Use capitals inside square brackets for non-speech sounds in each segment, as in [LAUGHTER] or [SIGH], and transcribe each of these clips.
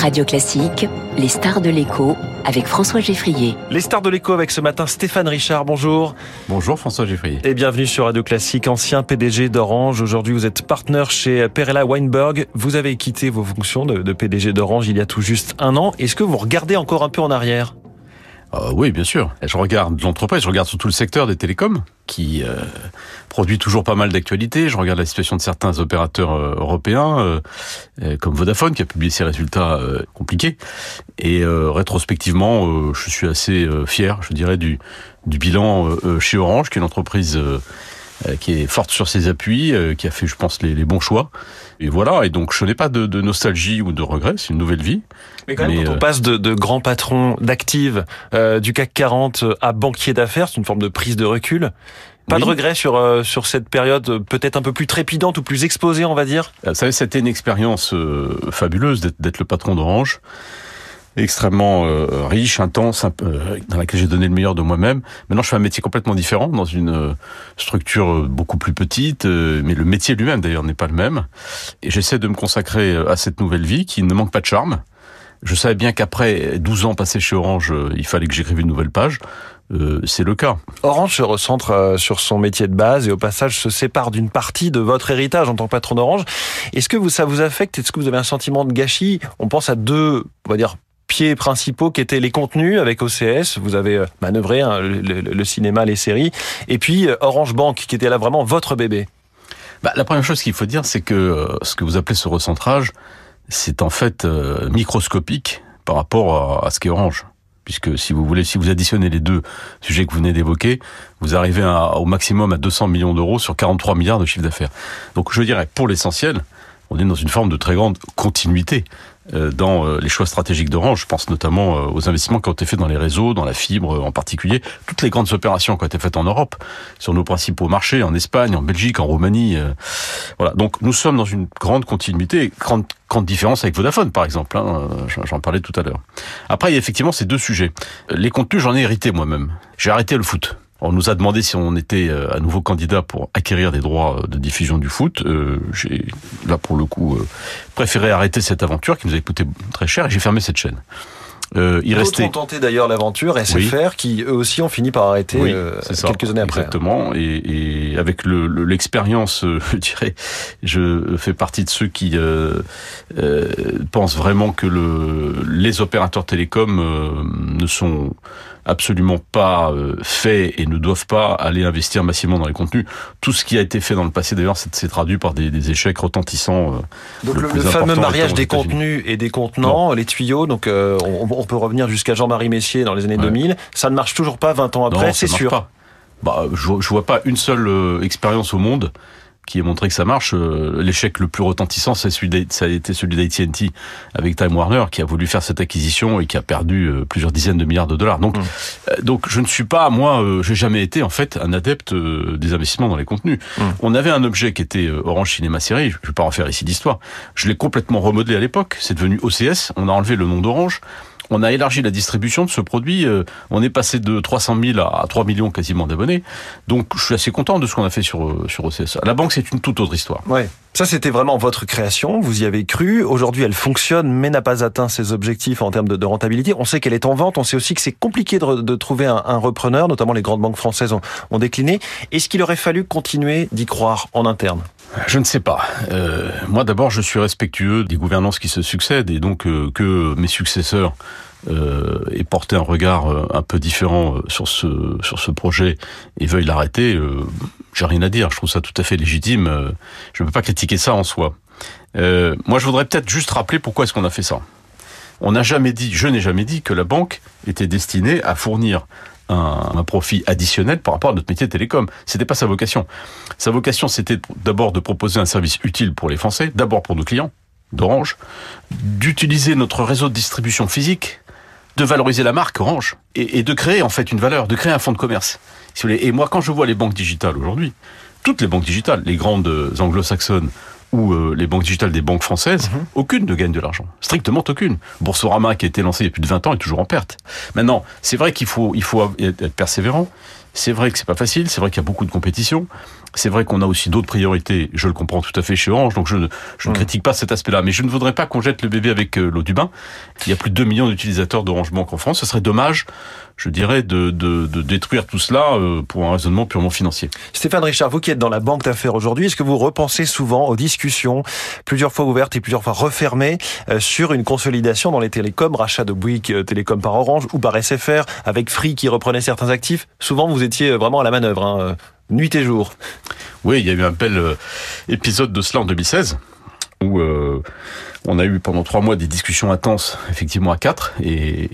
Radio Classique, les stars de l'écho avec François Geffrier. Les stars de l'écho avec ce matin Stéphane Richard, bonjour. Bonjour François Geffrier. Et bienvenue sur Radio Classique, ancien PDG d'Orange. Aujourd'hui vous êtes partenaire chez Perella Weinberg. Vous avez quitté vos fonctions de, de PDG d'Orange il y a tout juste un an. Est-ce que vous regardez encore un peu en arrière? Euh, oui, bien sûr. Je regarde l'entreprise, je regarde surtout le secteur des télécoms, qui euh, produit toujours pas mal d'actualités. Je regarde la situation de certains opérateurs euh, européens, comme Vodafone, qui a publié ses résultats compliqués. Et rétrospectivement, je suis assez fier, je dirais, du, du bilan chez Orange, qui est une entreprise qui est forte sur ses appuis, qui a fait, je pense, les, les bons choix. Et voilà, et donc je n'ai pas de, de, nostalgie ou de regret, c'est une nouvelle vie. Mais quand même, quand on passe de, de grands patrons d'actifs euh, du CAC 40 à banquier d'affaires, c'est une forme de prise de recul. Pas de regret sur euh, sur cette période peut-être un peu plus trépidante ou plus exposée, on va dire? Vous savez, c'était une expérience euh, fabuleuse d'être le patron d'Orange extrêmement euh, riche, intense, euh, dans laquelle j'ai donné le meilleur de moi-même. Maintenant, je fais un métier complètement différent, dans une euh, structure beaucoup plus petite, mais le métier lui-même, d'ailleurs, n'est pas le même. Et j'essaie de me consacrer à cette nouvelle vie qui ne manque pas de charme. Je savais bien qu'après 12 ans passés chez Orange, il fallait que j'écrive une nouvelle page. Euh, c'est le cas. Orange se recentre sur son métier de base et au passage se sépare d'une partie de votre héritage en tant que patron d'Orange. Est-ce que vous, ça vous affecte? Est-ce que vous avez un sentiment de gâchis? On pense à deux, on va dire, pieds principaux qui étaient les contenus avec OCS. Vous avez euh, manœuvré hein, le, cinéma, les séries. Et puis euh, Orange Bank qui était là vraiment votre bébé. Bah, la première chose qu'il faut dire, c'est que euh, ce que vous appelez ce recentrage, c'est en fait microscopique par rapport à, ce qu'est Orange. Puisque si vous voulez, si vous additionnez les deux sujets que vous venez d'évoquer, vous arrivez au maximum à 200 millions d'euros sur 43 milliards de chiffre d'affaires. Donc je dirais, pour l'essentiel, on est dans une forme de très grande continuité dans euh, les choix stratégiques d'Orange. Je pense notamment euh, aux investissements qui ont été faits dans les réseaux, dans la fibre en particulier, toutes les grandes opérations qui ont été faites en Europe, sur nos principaux marchés, en Espagne, en Belgique, en Roumanie. Voilà. Donc nous sommes dans une grande continuité, grande, grande différence avec Vodafone par exemple. Hein, J'en parlais tout à l'heure. Après, il y a effectivement ces deux sujets. Les contenus, j'en ai hérité moi-même. J'ai arrêté le foot. On nous a demandé si on était euh, à nouveau candidat pour acquérir des droits euh, de diffusion du foot. Euh, j'ai là pour le coup préféré arrêter cette aventure qui nous a coûté très cher et j'ai fermé cette chaîne. Euh, il restait. ont tenté d'ailleurs l'aventure SFR, qui eux aussi ont fini par arrêter quelques années après. Exactement. Et, et avec l'expérience, le, [LAUGHS] je dirais, je fais partie de ceux qui euh, pensent vraiment que le, les opérateurs télécoms ne sont absolument pas euh, fait et ne doivent pas aller investir massivement dans les contenus. Tout ce qui a été fait dans le passé, d'ailleurs, s'est traduit par des, des, échecs retentissants. Euh, donc le, fameux mariage des contenus et des contenants, les tuyaux, donc euh, on, on, peut revenir jusqu'à Jean-Marie Messier dans les années 2000, ça ne marche toujours pas 20 ans après, c'est sûr. Pas. Bah, je, je vois pas une seule expérience au monde qui a montré que ça marche. Euh, l'échec le plus retentissant, ça a été celui d'AT&T avec Time Warner, qui a voulu faire cette acquisition et qui a perdu euh, plusieurs dizaines de milliards de dollars. Donc, mmh. euh, donc je ne suis pas, moi, j'ai jamais été en fait un adepte des investissements dans les contenus. Mmh. On avait un objet qui était Orange Cinéma Série. Je vais pas refaire ici l'histoire. Je l'ai complètement remodelé à l'époque. C'est devenu OCS. On a enlevé le nom d'Orange on a élargi la distribution de ce produit. Euh, on est passé de 300 000 à 3 millions quasiment d'abonnés. Donc, je suis assez content de ce qu'on a fait sur, euh, sur OCS. La banque, c'est une toute autre histoire. Ouais. Ça, c'était vraiment votre création. Vous y avez cru. Aujourd'hui, elle fonctionne, mais n'a pas atteint ses objectifs en termes de, rentabilité. On sait qu'elle est en vente. On sait aussi que c'est compliqué de, trouver un, repreneur. Notamment, les grandes banques françaises ont, ont décliné. Est-ce qu'il aurait fallu continuer d'y croire en interne? Je ne sais pas. Euh, moi, d'abord, je suis respectueux des gouvernances qui se succèdent et donc euh, que mes successeurs euh, aient porté un regard euh, un peu différent sur ce sur ce projet et veuillent l'arrêter. J'ai rien à dire. Je trouve ça tout à fait légitime. je ne peux pas critiquer ça en soi. moi, je voudrais peut-être juste rappeler pourquoi est-ce qu'on a fait ça. On n'a jamais dit, je n'ai jamais dit que la banque était destinée à fournir un, profit additionnel par rapport à notre métier de télécom. C'était pas sa vocation. Sa vocation, c'était d'abord de proposer un service utile pour les Français, d'abord pour nos clients d'Orange, d'utiliser notre réseau de distribution physique, de valoriser la marque Orange et, et, de créer en fait une valeur, de créer un fonds de commerce. Et moi, quand je vois les banques digitales aujourd'hui, toutes les banques digitales, les grandes anglo-saxonnes ou euh, les banques digitales des banques françaises, mhm. aucune ne gagne de l'argent. Strictement aucune. Boursorama, qui a été lancé il y a plus de 20 ans, est toujours en perte. Maintenant, c'est vrai qu'il faut, il faut être persévérant, C'est vrai que c'est pas facile, c'est vrai qu'il y a beaucoup de compétition, c'est vrai qu'on a aussi d'autres priorités, je le comprends tout à fait chez Orange, donc je ne, je ne Mm. critique pas cet aspect-là, mais je ne voudrais pas qu'on jette le bébé avec euh, l'eau du bain. Il y a plus de 2 millions d'utilisateurs d'Orange Bank en France, ce serait dommage, je dirais, de, de, de détruire tout cela euh, pour un raisonnement purement financier. Stéphane Richard, vous qui êtes dans la banque d'affaires aujourd'hui, est-ce que vous repensez souvent aux discussions, plusieurs fois ouvertes et plusieurs fois refermées, euh, sur une consolidation dans les télécoms, rachat de Bouygues euh, Télécom par Orange ou par SFR, avec Free qui reprenait certains actifs? Souvent, vous étiez vraiment à la manœuvre, hein, nuit et jour. Oui, il y a eu un bel épisode de cela en 2016 où euh, on a eu pendant trois mois des discussions intenses, effectivement à quatre, et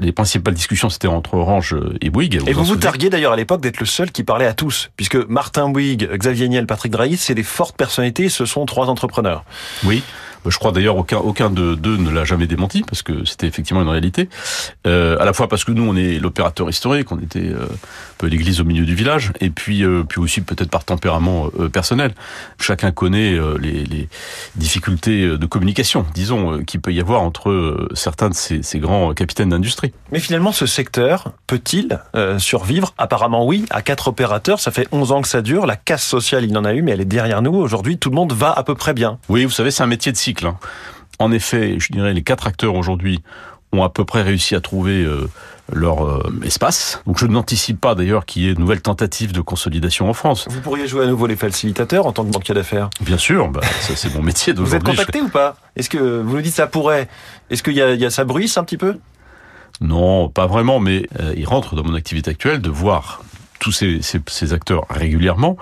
les principales discussions c'était entre Orange et Bouygues. Et vous vous targuiez d'ailleurs à l'époque d'être le seul qui parlait à tous, puisque Martin Bouygues, Xavier Niel, Patrick Drahi, c'est des fortes personnalités, ce sont trois entrepreneurs. Oui. Je crois d'ailleurs aucun aucun de d'eux ne l'a jamais démenti parce que c'était effectivement une réalité. Euh, à la fois parce que nous on est l'opérateur historique, on était euh, un peu l'église au milieu du village, et puis euh, puis aussi peut-être par tempérament personnel. Chacun connaît les, les difficultés de communication, disons, qu'il peut y avoir entre certains de ces, ces grands capitaines d'industrie. Mais finalement, ce secteur peut-il survivre? Apparemment oui, à quatre opérateurs, ça fait 11 ans que ça dure, la casse sociale il en a eu, mais elle est derrière nous. Aujourd'hui, tout le monde va à peu près bien. Oui, vous savez, c'est un métier de cycle. hein. En effet, je dirais les quatre acteurs aujourd'hui ont à peu près réussi à trouver euh, leur euh, espace. Donc je n'anticipe pas d'ailleurs qu'il y ait de nouvelles tentatives de consolidation en France. Vous pourriez jouer à nouveau les facilitateurs en tant que banquier d'affaires? Bien sûr, bah, ça c'est mon métier Vous êtes contacté ou pas? Est-ce que vous nous dites ça pourrait? Est-ce qu'il y a, il y a ça bruisse un petit peu? Non, pas vraiment, mais euh, il rentre dans mon activité actuelle de voir tous ces, ces, ces acteurs régulièrement,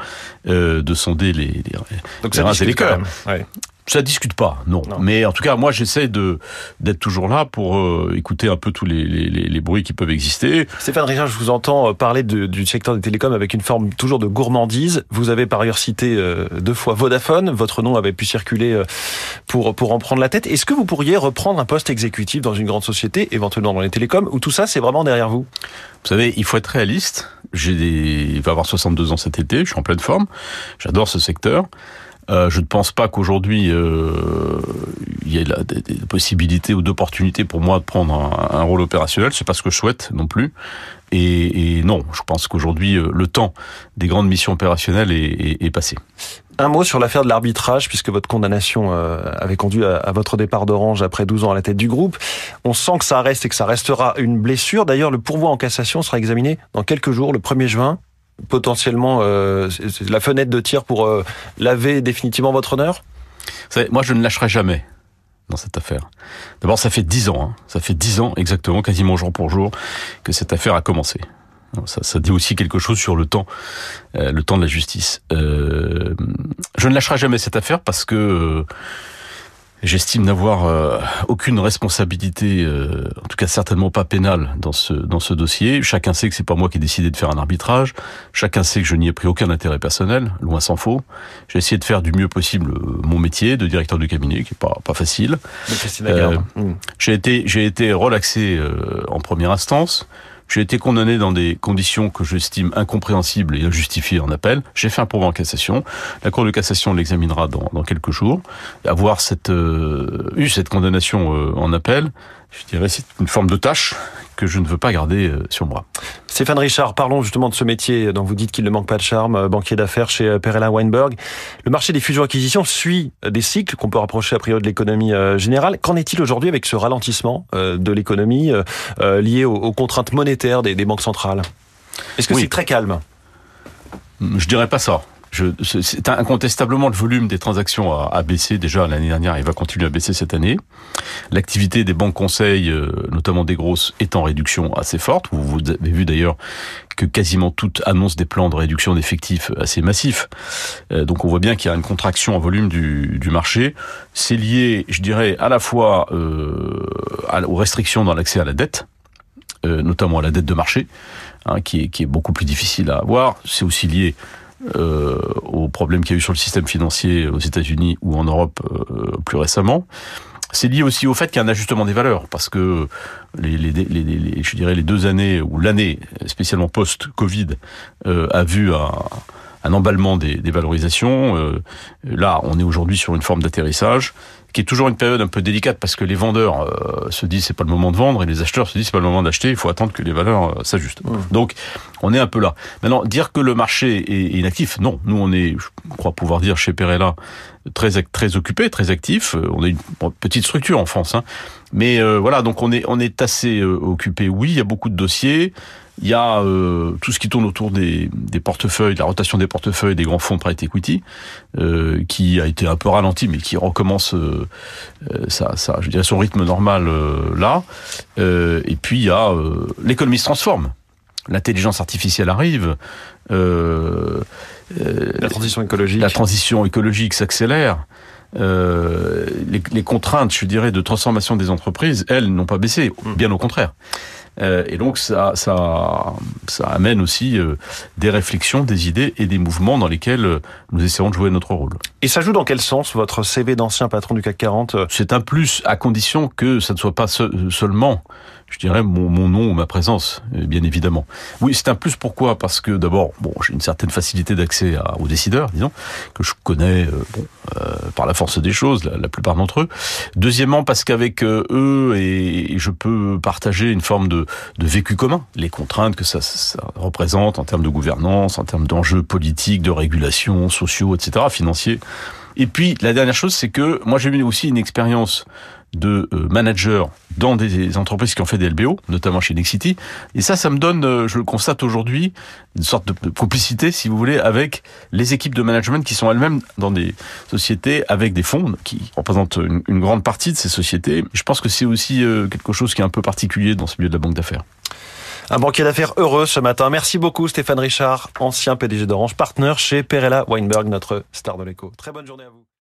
de sonder les, les, Donc Les reins et les quand cœurs. même. Ouais. Ça discute pas, non. Non. Mais en tout cas, moi, j'essaie de d'être toujours là pour euh, écouter un peu tous les, les, les, les bruits qui peuvent exister. Stéphane Richard, je vous entends euh, parler de- du secteur des télécoms avec une forme toujours de gourmandise. Vous avez par ailleurs cité euh, deux fois Vodafone. Votre nom avait pu circuler euh, pour, pour en prendre la tête. Est-ce que vous pourriez reprendre un poste exécutif dans une grande société, éventuellement dans les télécoms, ou tout ça, c'est vraiment derrière vous? Vous savez, il faut être réaliste. J'ai des, il va avoir 62 ans cet été. Je suis en pleine forme. J'adore ce secteur. Euh, je ne pense pas qu'aujourd'hui euh, il y ait des, possibilités ou d'opportunités pour moi de prendre un, rôle opérationnel. C'est pas ce que je souhaite non plus. Et, et non, je pense qu'aujourd'hui euh, le temps des grandes missions opérationnelles est, est- est passé. Un mot sur l'affaire de l'arbitrage, puisque votre condamnation euh, avait conduit à votre départ d'Orange après 12 ans à la tête du groupe. On sent que ça reste et que ça restera une blessure. D'ailleurs, le pourvoi en cassation sera examiné dans quelques jours, le 1er juin. Potentiellement, euh, la fenêtre de tir pour euh, laver définitivement votre honneur? Vous savez, moi, je ne lâcherai jamais dans cette affaire. D'abord, ça fait dix ans, hein. ça fait dix ans exactement, quasiment jour pour jour, que cette affaire a commencé. Ça, dit aussi quelque chose sur le temps, euh, le temps de la justice. Je ne lâcherai jamais cette affaire parce que j'estime n'avoir euh, aucune responsabilité, euh, en tout cas certainement pas pénale dans ce dans ce dossier. Chacun sait que c'est pas moi qui ai décidé de faire un arbitrage. Chacun sait que je n'y ai pris aucun intérêt personnel, loin s'en faut. J'ai essayé de faire du mieux possible euh, mon métier de directeur de cabinet, qui est pas pas facile. Christine Lagarde Mmh. J'ai été j'ai été relaxé euh, en première instance. J'ai été condamné dans des conditions que j'estime incompréhensibles et injustifiées en appel. J'ai fait un pourvoi en cassation. La Cour de cassation l'examinera dans, quelques jours. Avoir euh, eu cette condamnation euh, en appel, je dirais c'est une forme de tâche que je ne veux pas garder euh, sur moi. Stéphane Richard, parlons justement de ce métier dont vous dites qu'il ne manque pas de charme, euh, banquier d'affaires chez euh, Perella Weinberg. Le marché des fusions-acquisitions suit des cycles qu'on peut rapprocher a priori de l'économie générale. Qu'en est-il aujourd'hui avec ce ralentissement de l'économie lié aux, contraintes monétaires des, des banques centrales? Est-ce que Oui. c'est très calme? Je dirais pas ça. C'est- incontestablement le volume des transactions a, baissé déjà l'année dernière et va continuer à baisser cette année. L'activité des banques conseils, euh, notamment des grosses, est en réduction assez forte. Vous, avez vu d'ailleurs que quasiment toutes annoncent des plans de réduction d'effectifs assez massifs. Euh, donc on voit bien qu'il y a une contraction en volume du, marché. C'est lié, je dirais, à la fois euh, aux restrictions dans l'accès à la dette, notamment à la dette de marché, hein, qui, est, qui est beaucoup plus difficile à avoir. C'est aussi lié euh, aux problèmes qu'il y a eu sur le système financier aux États-Unis ou en Europe euh, plus récemment. C'est lié aussi au fait qu'il y a un ajustement des valeurs, parce que les, je dirais les deux années ou l'année, spécialement post-Covid, euh, a vu un, emballement des, des valorisations. Euh, là, on est aujourd'hui sur une forme d'atterrissage, qui est toujours une période un peu délicate parce que les vendeurs euh, se disent c'est pas le moment de vendre et les acheteurs se disent c'est pas le moment d'acheter. Il faut attendre que les valeurs euh, s'ajustent. Mmh. Donc, on est un peu là. Maintenant, dire que le marché est inactif, non. Nous, on est, je crois pouvoir dire chez Perella, très très occupé, très actif. On a une petite structure en France, hein. mais euh, voilà, donc on est on est assez euh, occupé. Oui, il y a beaucoup de dossiers. Il y a euh, tout ce qui tourne autour des, des portefeuilles, la rotation des portefeuilles des grands fonds de private equity, euh, qui a été un peu ralenti, mais qui recommence euh, ça, ça, je dirais son rythme normal là. et puis il y a l'économie se transforme l'intelligence artificielle arrive. Euh, euh, la transition écologique. La transition écologique s'accélère. Euh, les, les, contraintes, je dirais, de transformation des entreprises, elles, n'ont pas baissé, mm. bien au contraire. Euh, et donc ça, ça, ça amène aussi euh, des réflexions, des idées et des mouvements dans lesquels euh, nous essayons de jouer notre rôle. Et ça joue dans quel sens votre CV d'ancien patron du CAC 40 C'est un plus à condition que ça ne soit pas seulement je dirais, mon, nom ou ma présence, euh, bien évidemment. Oui, c'est un plus. Pourquoi? Parce que d'abord, bon, j'ai une certaine facilité d'accès aux décideurs, disons, que je connais euh, bon, euh, par la force des choses, la, plupart d'entre eux. Deuxièmement, parce qu'avec eux, et, je peux partager une forme de, de vécu commun, les contraintes que ça, ça, représente en termes de gouvernance, en termes d'enjeux politiques, de régulation, sociaux, etc., financiers. Et puis, la dernière chose, c'est que moi, j'ai eu aussi une expérience de euh, managers dans des entreprises qui ont fait des LBO, notamment chez Nexity. Et ça, ça me donne, euh, je le constate aujourd'hui, une sorte de complicité, si vous voulez, avec les équipes de management qui sont elles-mêmes dans des sociétés avec des fonds qui représentent une, grande partie de ces sociétés. Je pense que c'est aussi euh, quelque chose qui est un peu particulier dans ce milieu de la banque d'affaires. Un banquier d'affaires heureux ce matin. Merci beaucoup Stéphane Richard, ancien PDG d'Orange, partenaire chez Perella Weinberg, notre star de l'écho. Très bonne journée à vous.